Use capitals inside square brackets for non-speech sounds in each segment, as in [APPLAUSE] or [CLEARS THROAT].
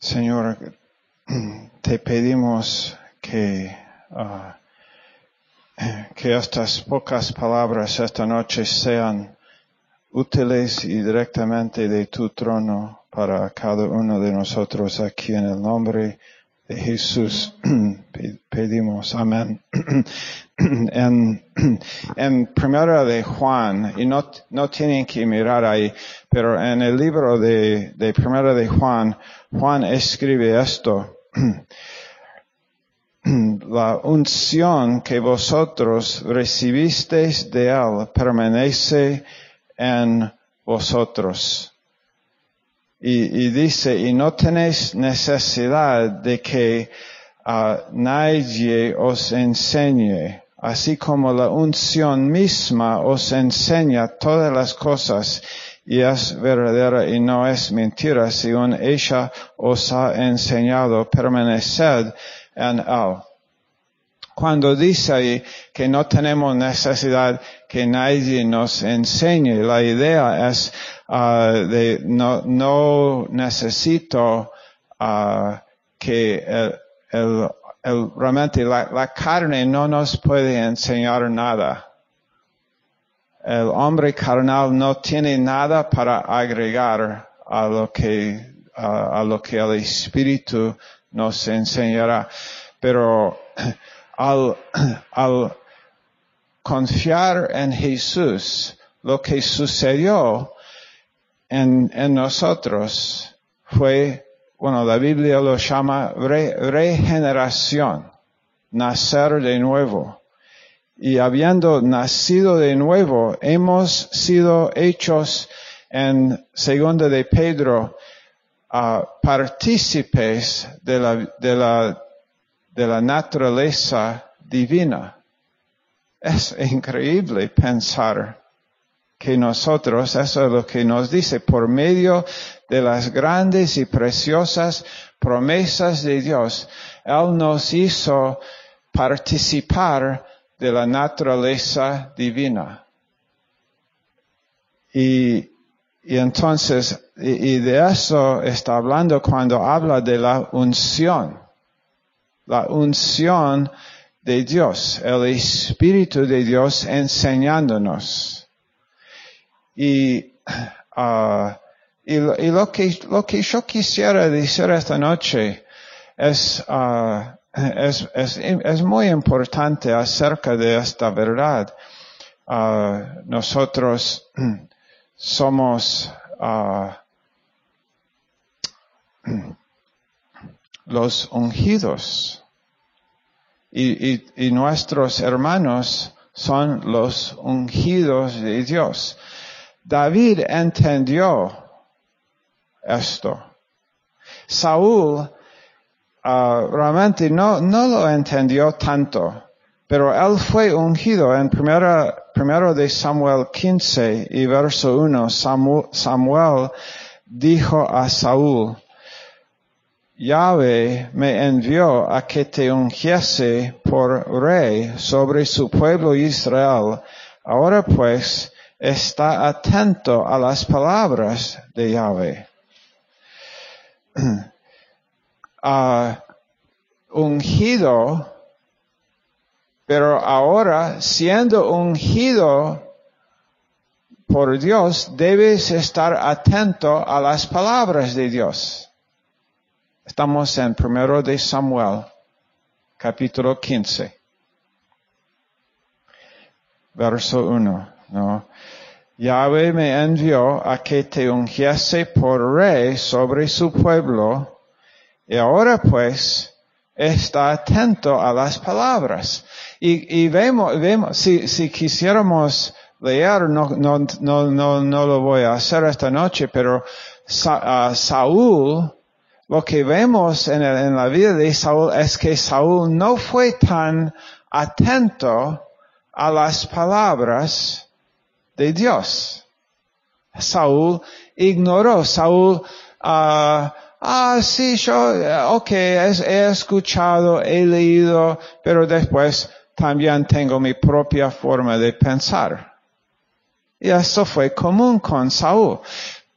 Señor, te pedimos que, ah, que estas pocas palabras esta noche sean útiles y directamente de tu trono para cada uno de nosotros aquí en el nombre Jesús [CLEARS THROAT] pe- pedimos amén. [CLEARS THROAT] en, [CLEARS THROAT] en primera de Juan, y no, no tienen que mirar ahí, pero en el libro de, de primera de Juan, Juan escribe esto. La unción que vosotros recibisteis de él permanece en vosotros. Y, dice, y no tenéis necesidad de que ah, nadie os enseñe, así como la unción misma os enseña todas las cosas y es verdadera y no es mentira, según ella os ha enseñado, permaneced en él. Cuando dice ahí que no tenemos necesidad que nadie nos enseñe, la idea es ah, de no, no necesito ah, que el, el- el- realmente la, la carne no nos puede enseñar nada. El hombre carnal no tiene nada para agregar a lo que, a lo que el Espíritu nos enseñará. Pero al, al confiar en Jesús, lo que sucedió en, en nosotros fue, bueno, la Biblia lo llama re- regeneración, nacer de nuevo. Y habiendo nacido de nuevo, hemos sido hechos en segunda de Pedro, partícipes de la, de la, de la naturaleza divina. Es increíble pensar que nosotros, eso es lo que nos dice, por medio de las grandes y preciosas promesas de Dios, Él nos hizo participar de la naturaleza divina. Y, y entonces, y, y de eso está hablando cuando habla de la unción. La unción de Dios, el Espíritu de Dios enseñándonos. Y, ah, y, lo, y lo que, lo que yo quisiera decir esta noche es, ah, es, es, es muy importante acerca de esta verdad. Ah, nosotros somos los ungidos y, nuestros hermanos son los ungidos de Dios. David entendió esto. Saúl ah, realmente no, no lo entendió tanto, pero él fue ungido en primera, primero de Samuel 15 y verso 1. Samu- Samuel dijo a Saúl, Yahweh me envió a que te ungiese por rey sobre su pueblo Israel. Ahora pues, está atento a las palabras de Yahweh. [CLEARS THROAT] Ah, ungido, pero ahora siendo ungido por Dios, debes estar atento a las palabras de Dios. Estamos en primero de Samuel, capítulo 15. Verso 1, ¿no? Yahweh me envió a que te ungiese por rey sobre su pueblo, y ahora pues está atento a las palabras. Y, y vemos, vemos, si, si quisiéramos leer, no, no, no, no, lo voy a hacer esta noche, pero ah, Saúl, lo que vemos en, el- en la vida de Saúl es que Saúl no fue tan atento a las palabras de Dios. Saúl ignoró, Saúl, ah, ah, sí, yo, eh, ok, es- he escuchado, he leído, pero después también tengo mi propia forma de pensar. Y eso fue común con Saúl.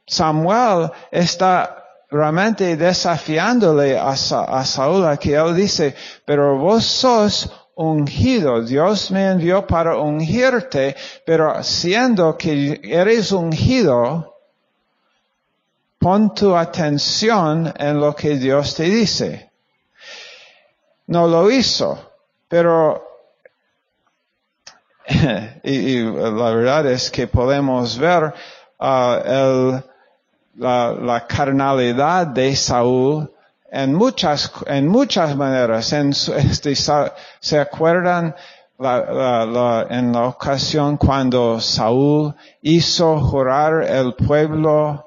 Samuel está realmente desafiándole a, Sa- a Saúl aquí, él dice, pero vos sos ungido, Dios me envió para ungirte, pero siendo que eres ungido, pon tu atención en lo que Dios te dice. No lo hizo, pero [LAUGHS] y, y la verdad es que podemos ver ah, el, la, la carnalidad de Saúl en muchas, en muchas maneras. En [LAUGHS] este, ¿Se acuerdan la, en la ocasión cuando Saúl hizo jurar el pueblo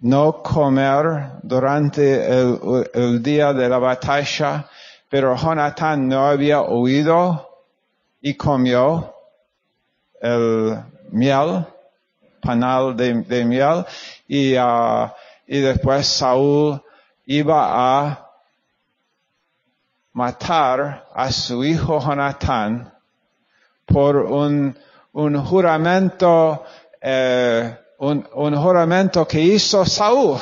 no comer durante el, día de la batalla, pero Jonatán no había oído y comió el miel, panal de miel, y, ah, y después Saúl iba a matar a su hijo Jonatán por un, un juramento, eh, un, juramento que hizo Saúl.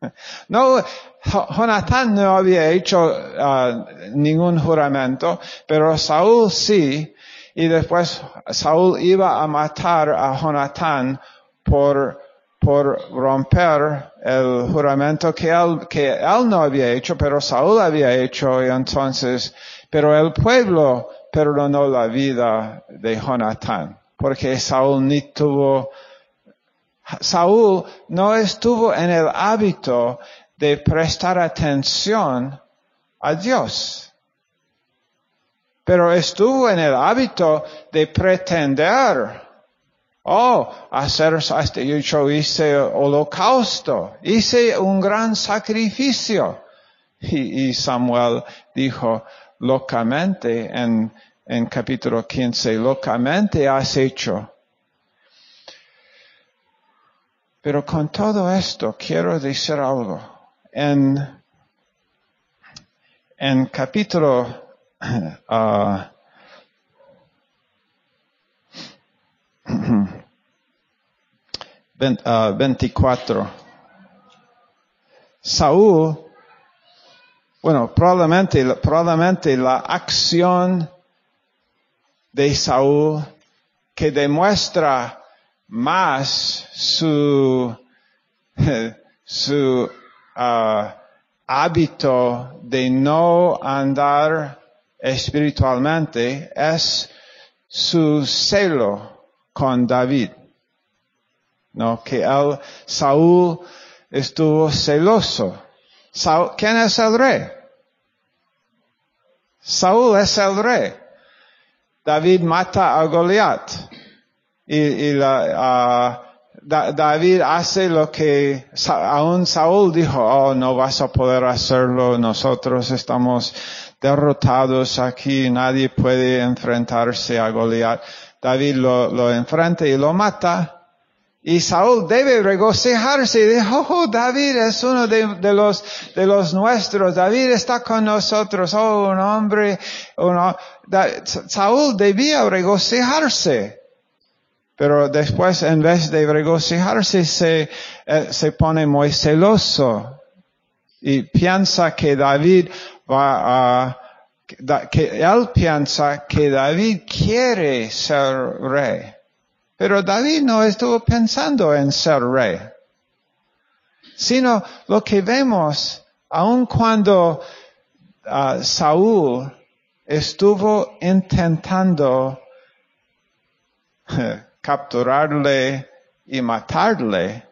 [LAUGHS] No, Jo- Jonatán no había hecho ah, ningún juramento, pero Saúl sí, y después Saúl iba a matar a Jonatán por, por romper el juramento que él, que él no había hecho, pero Saúl había hecho, y entonces, pero el pueblo perdonó la vida de Jonatán, porque Saúl ni tuvo Saúl no estuvo en el hábito de prestar atención a Dios, pero estuvo en el hábito de pretender, oh, hacer, hasta yo hice holocausto, hice un gran sacrificio. Y, Samuel dijo, locamente, en, en capítulo 15, locamente has hecho. Pero con todo esto quiero decir algo. En, en capítulo [CLEARS THROAT] ah, [CLEARS THROAT] 24, Saúl, bueno, probablemente, probablemente la acción de Saúl que demuestra más su, [LAUGHS] su ah, hábito de no andar espiritualmente es su celo con David. No, que él, Saúl estuvo celoso. Saúl- ¿Quién es el rey? Saúl es el rey. David mata a Goliat. Y, y la, Da- David hace lo que aún Saúl dijo, oh, no vas a poder hacerlo, nosotros estamos derrotados aquí, nadie puede enfrentarse a Goliat. David lo enfrenta y lo mata. Y Saúl debe regocijarse y dijo, oh, David es uno de, los, de los nuestros, David está con nosotros, oh, un hombre, uno, Saúl debía regocijarse. Pero después, en vez de regocijarse, se, eh, se pone muy celoso y piensa que David va a, que él piensa que David quiere ser rey. Pero David no estuvo pensando en ser rey. Sino lo que vemos, aun cuando ah, Saúl estuvo intentando [LAUGHS] capturarle y matarle,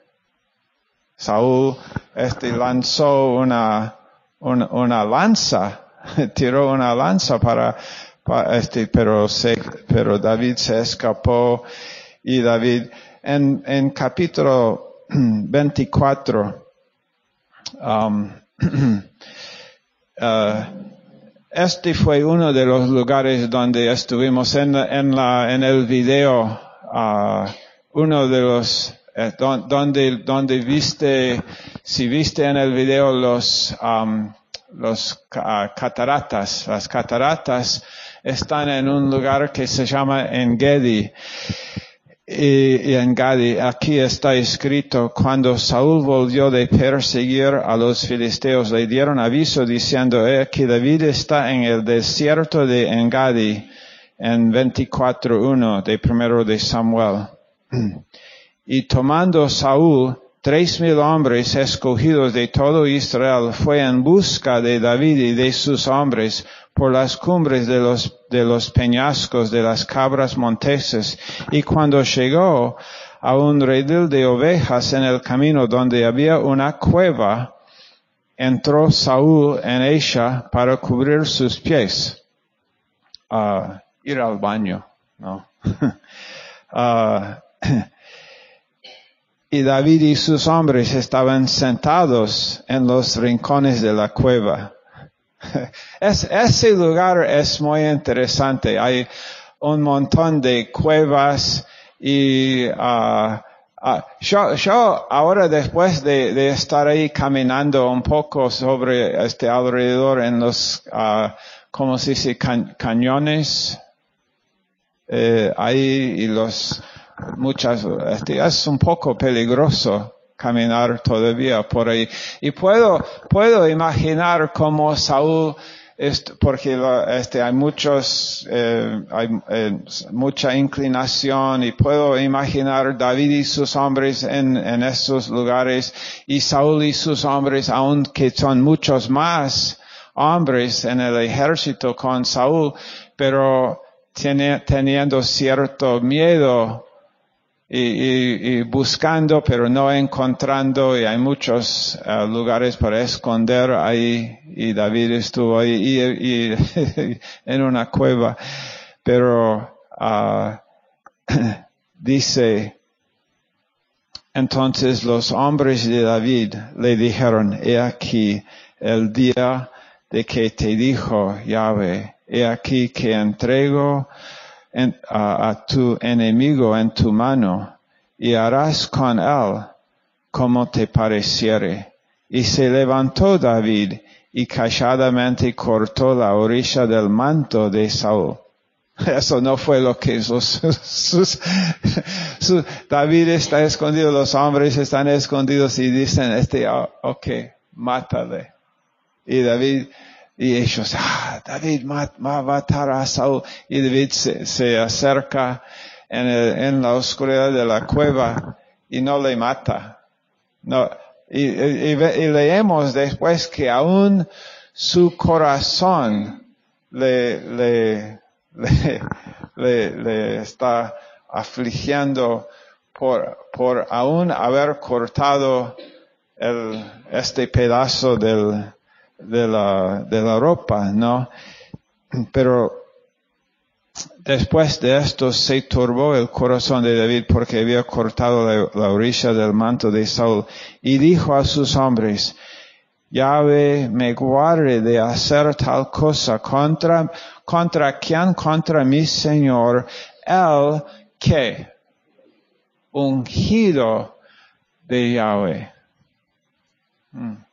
Saúl este, lanzó una, una, una lanza, [LAUGHS] tiró una lanza para, para este, pero se, pero David se escapó y David en, en capítulo [CLEARS THROAT] 24, um, [CLEARS THROAT] uh, este fue uno de los lugares donde estuvimos en, en, la, en el video, ah, uno de los, eh, don- donde, donde viste, si viste en el video los, am, los ca- cataratas, las cataratas están en un lugar que se llama Engedi. Y, y en Gadi, aquí está escrito, cuando Saúl volvió de perseguir a los filisteos, le dieron aviso diciendo eh, que David está en el desierto de Engadi, en 24.1 de primero de Samuel. Y tomando Saúl tres mil hombres escogidos de todo Israel, fue en busca de David y de sus hombres por las cumbres de los, de los peñascos de las cabras monteses. Y cuando llegó a un redil de ovejas en el camino donde había una cueva, entró Saúl en ella para cubrir sus pies. Uh, ir al baño, ¿no? uh, [LAUGHS] [CLEARS THROAT] y David y sus hombres estaban sentados en los rincones de la cueva. Es, ese lugar es muy interesante. Hay un montón de cuevas y uh, yo, yo, ahora después de, estar ahí caminando un poco sobre este alrededor en los, uh, ¿cómo se dice? Cañones, eh, ahí y los muchas, este, es un poco peligroso caminar todavía por ahí. Y puedo, puedo imaginar cómo Saúl, porque este, hay muchos, eh, hay eh, mucha inclinación y puedo imaginar David y sus hombres en, en estos lugares y Saúl y sus hombres, aunque son muchos más hombres en el ejército con Saúl, pero teniendo cierto miedo y, buscando, pero no encontrando, y hay muchos uh, lugares para esconder ahí, y David estuvo ahí y, [LAUGHS] en una cueva, pero uh, [CLEARS THROAT] dice, entonces los hombres de David le dijeron, he aquí el día de que te dijo Yahweh, he aquí que entrego en, a, a tu enemigo en tu mano y harás con él como te pareciere. Y se levantó David y calladamente cortó la orilla del manto de Saúl. [LAUGHS] Eso no fue lo que sus, sus, sus, David está escondido, los hombres están escondidos y dicen, este, oh, ok, mátale. Y David y ellos, ah, David va a matar a Saúl. Y David se, se acerca en, el, en, la oscuridad de la cueva y no le mata. No, y, y, y leemos después que aún su corazón le, le, le, [LAUGHS] le, le está afligiendo por, por aún haber cortado el, este pedazo del, de la, de la ropa, ¿no? Pero después de esto se turbó el corazón de David porque había cortado la, la orilla del manto de Saúl y dijo a sus hombres, Yahweh me guarde de hacer tal cosa contra, contra quien, contra mi Señor, el que ungido de. Hmm.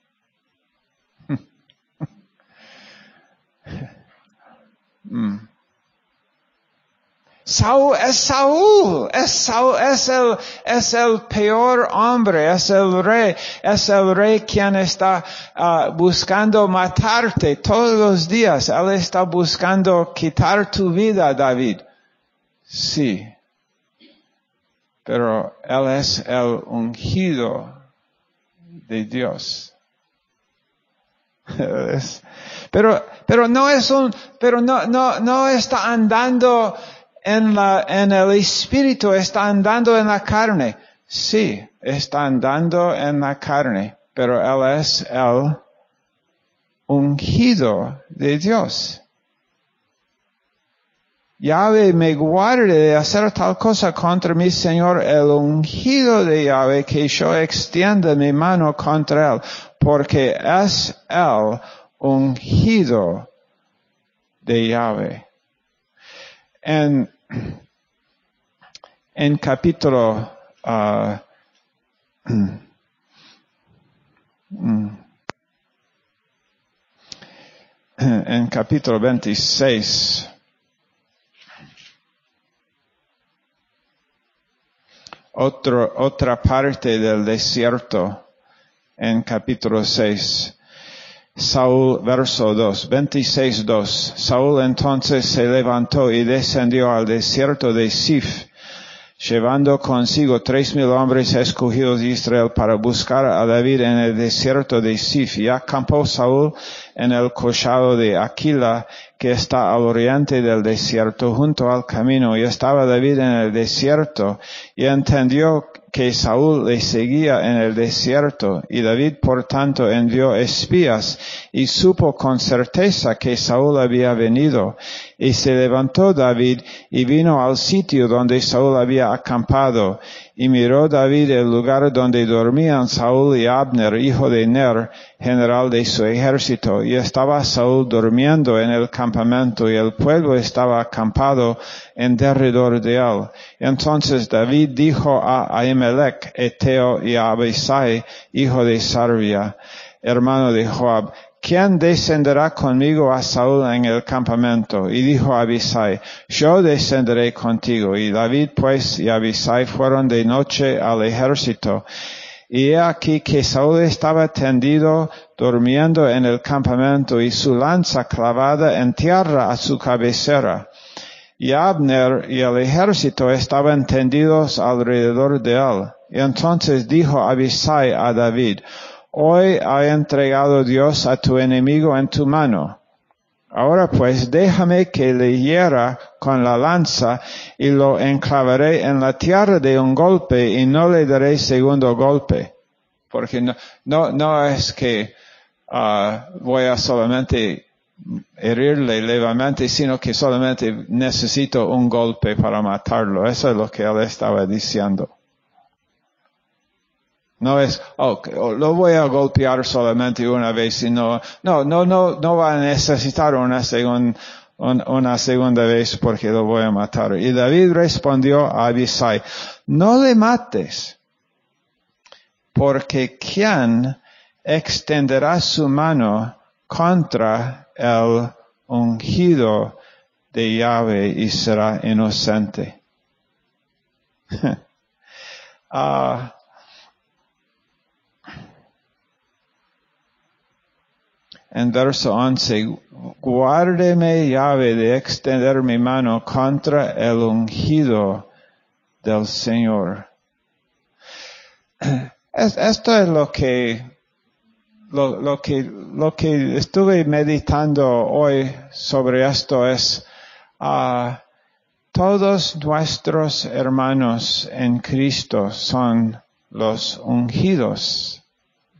Mm. Saúl es Saúl, es Saúl, es el, peor hombre, es el rey, es el rey quien está uh, buscando matarte todos los días. Él está buscando quitar tu vida, David. Sí. Pero él es el ungido de Dios. [LAUGHS] Pero, pero no es un, pero no, no, no está andando en la, en el espíritu, está andando en la carne. Sí, está andando en la carne, pero él es el ungido de Dios. Yahweh me guarde de hacer tal cosa contra mi Señor, el ungido de Yahweh, que yo extienda mi mano contra él, porque es él ungido de Yahweh. En, en capítulo uh, en capítulo 26 otra parte del desierto en capítulo 6. Saúl, verso 2, 26, 2. Saúl entonces se levantó y descendió al desierto de Sif, llevando consigo tres mil hombres escogidos de Israel para buscar a David en el desierto de Sif. Y acampó Saúl en el collado de Aquila, que está al oriente del desierto, junto al camino. Y estaba David en el desierto, y entendió que Saúl le seguía en el desierto, y David por tanto envió espías, y supo con certeza que Saúl había venido. Y se levantó David y vino al sitio donde Saúl había acampado, y miró David el lugar donde dormían Saúl y Abner, hijo de Ner, general de su ejército, y estaba Saúl durmiendo en el campamento, y el pueblo estaba acampado en derredor de él. Entonces David dijo a Ahimelech, Eteo, y a Abisai, hijo de Sarvia, hermano de Joab, ¿quién descenderá conmigo a Saúl en el campamento? Y dijo Abisai, yo descenderé contigo. Y David pues y Abisai fueron de noche al ejército. Y he aquí que Saúl estaba tendido durmiendo en el campamento y su lanza clavada en tierra a su cabecera. Y Abner y el ejército estaban tendidos alrededor de él. Y entonces dijo Abisai a David, Hoy ha entregado Dios a tu enemigo en tu mano. Ahora pues déjame que le hiera con la lanza y lo enclavaré en la tierra de un golpe y no le daré segundo golpe. Porque no, no, no es que uh, voy a solamente herirle levemente, sino que solamente necesito un golpe para matarlo. Eso es lo que él estaba diciendo. No es, oh, lo voy a golpear solamente una vez, sino, no, no, no, no va a necesitar una, segunda una segunda vez porque lo voy a matar. Y David respondió a Abisai, no le mates, porque ¿quién extenderá su mano contra el ungido de Yahweh y será inocente? [LAUGHS] Ah, en verso 11, guárdeme llave de extender mi mano contra el ungido del Señor. Esto es lo que, lo, que, lo que estuve meditando hoy sobre esto es, uh, todos nuestros hermanos en Cristo son los ungidos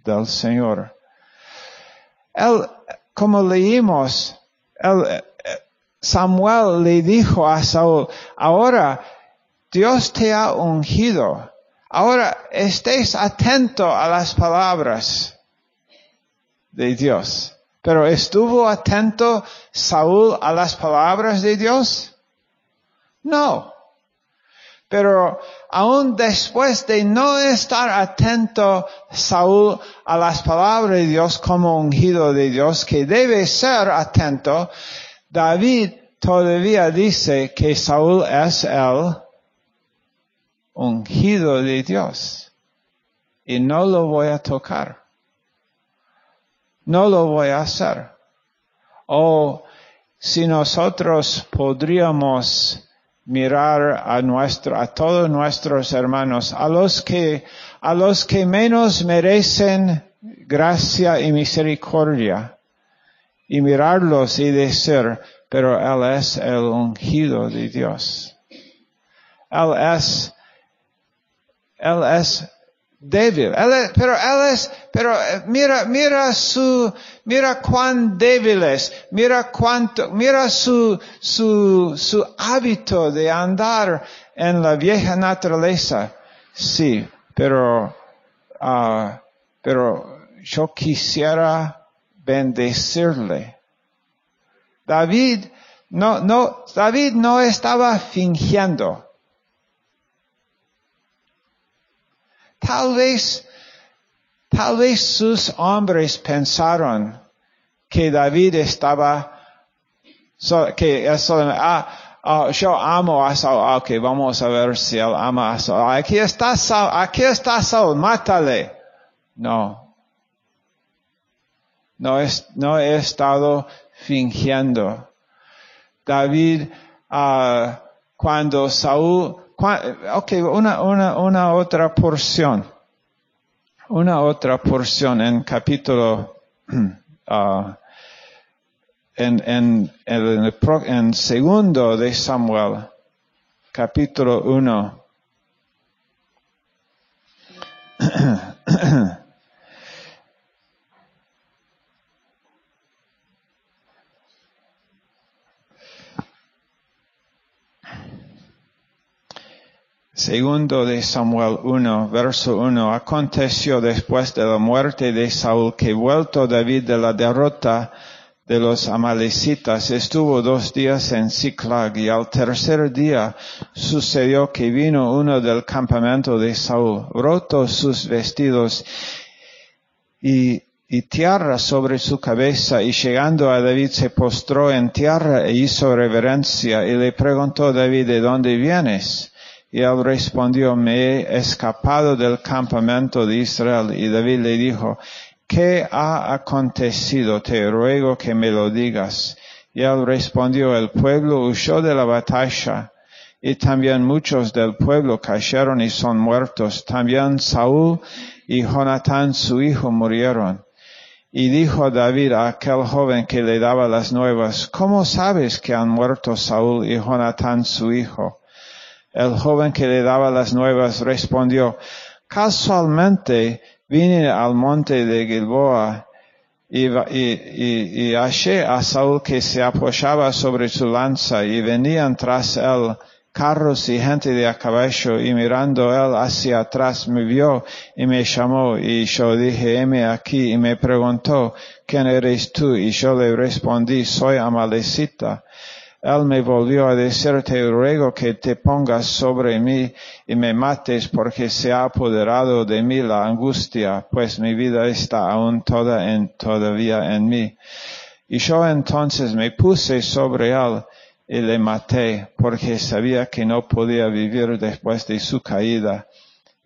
del Señor. Él, como leímos, él, Samuel le dijo a Saúl, ahora Dios te ha ungido. Ahora estés atento a las palabras de Dios. Pero ¿estuvo atento Saúl a las palabras de Dios? No. Pero aún después de no estar atento Saúl a las palabras de Dios como ungido de Dios, que debe ser atento, David todavía dice que Saúl es el ungido de Dios. Y no lo voy a tocar. No lo voy a hacer. O si nosotros podríamos mirar a nuestro, a todos nuestros hermanos, a los que, a los que menos merecen gracia y misericordia, y mirarlos y decir, pero Él es el ungido de Dios. Él es, Él es débil. pero él es, pero eh, mira, mira su, mira cuán débil es, mira cuánto, mira su, su, su hábito de andar en la vieja naturaleza. Sí, pero, uh, pero yo quisiera bendecirle. David, no, no, David no estaba fingiendo. Tal vez, tal vez sus hombres pensaron que David estaba, que ah, oh, yo amo a Saúl, Ah, ok, vamos a ver si él ama a Saúl. Aquí está Saúl, aquí está Saúl, mátale. No. No, es, no he estado fingiendo. David, ah, cuando Saúl, ok, una, una, una otra porción. Una otra porción en capítulo, [CLEARS THROAT] ah, en, en, en, en segundo de Samuel, capítulo 1. Segundo de Samuel 1, verso 1. Aconteció después de la muerte de Saúl que vuelto David de la derrota de los amalecitas estuvo dos días en Ziklag y al tercer día sucedió que vino uno del campamento de Saúl, roto sus vestidos y, y tierra sobre su cabeza y llegando a David se postró en tierra e hizo reverencia y le preguntó David de dónde vienes. Y él respondió, me he escapado del campamento de Israel. Y David le dijo, ¿qué ha acontecido? Te ruego que me lo digas. Y él respondió, el pueblo huyó de la batalla. Y también muchos del pueblo cayeron y son muertos. También Saúl y Jonatán su hijo murieron. Y dijo David a aquel joven que le daba las nuevas, ¿cómo sabes que han muerto Saúl y Jonatán su hijo? El joven que le daba las nuevas respondió, casualmente vine al monte de Gilboa y, y, y hallé a Saúl que se apoyaba sobre su lanza y venían tras él carros y gente de a caballo y mirando él hacia atrás me vio y me llamó y yo dije, heme aquí y me preguntó, ¿quién eres tú? Y yo le respondí, soy Amalecita. Él me volvió a decir, te ruego que te pongas sobre mí y me mates porque se ha apoderado de mí la angustia, pues mi vida está aún toda en, todavía en mí. Y yo entonces me puse sobre él y le maté porque sabía que no podía vivir después de su caída.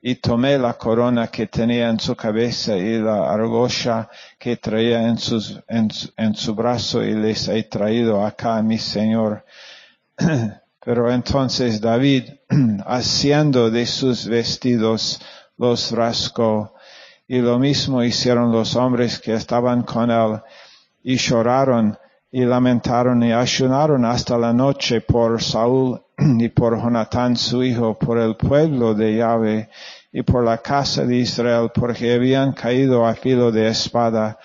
Y tomé la corona que tenía en su cabeza y la argolla que traía en, sus, en, su- en su brazo y les he traído acá a mi Señor. [CLEARS THROAT] Pero entonces David, [CLEARS THROAT] haciendo de sus vestidos, los rascó. Y lo mismo hicieron los hombres que estaban con él. Y lloraron y lamentaron y ayunaron hasta la noche por Saúl [CLEARS THROAT] y por Jonatán su hijo, por el pueblo de Yahweh y por la casa de Israel, porque habían caído a filo de espada.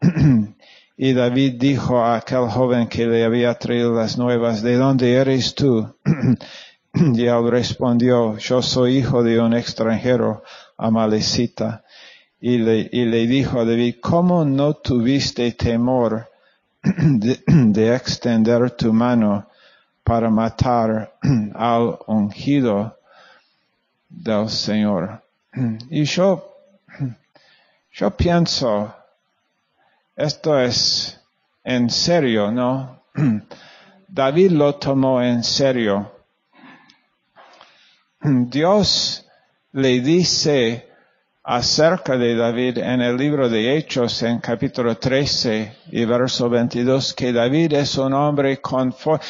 [CLEARS THROAT] Y David dijo a aquel joven que le había traído las nuevas, ¿de dónde eres tú? [CLEARS THROAT] Y él respondió, yo soy hijo de un extranjero, amalecita. Y le, y le dijo a David, ¿cómo no tuviste temor [CLEARS THROAT] de, de extender tu mano para matar al ungido del Señor? Y yo, yo pienso, esto es en serio, ¿no? David lo tomó en serio. Dios le dice acerca de David en el libro de Hechos en capítulo 13 y verso 22 que David es un hombre conforme.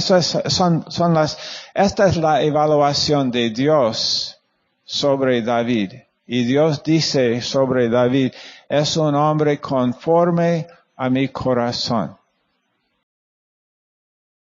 Son, son las, esta es la evaluación de Dios sobre David. Y Dios dice sobre David, es un hombre conforme a mi corazón.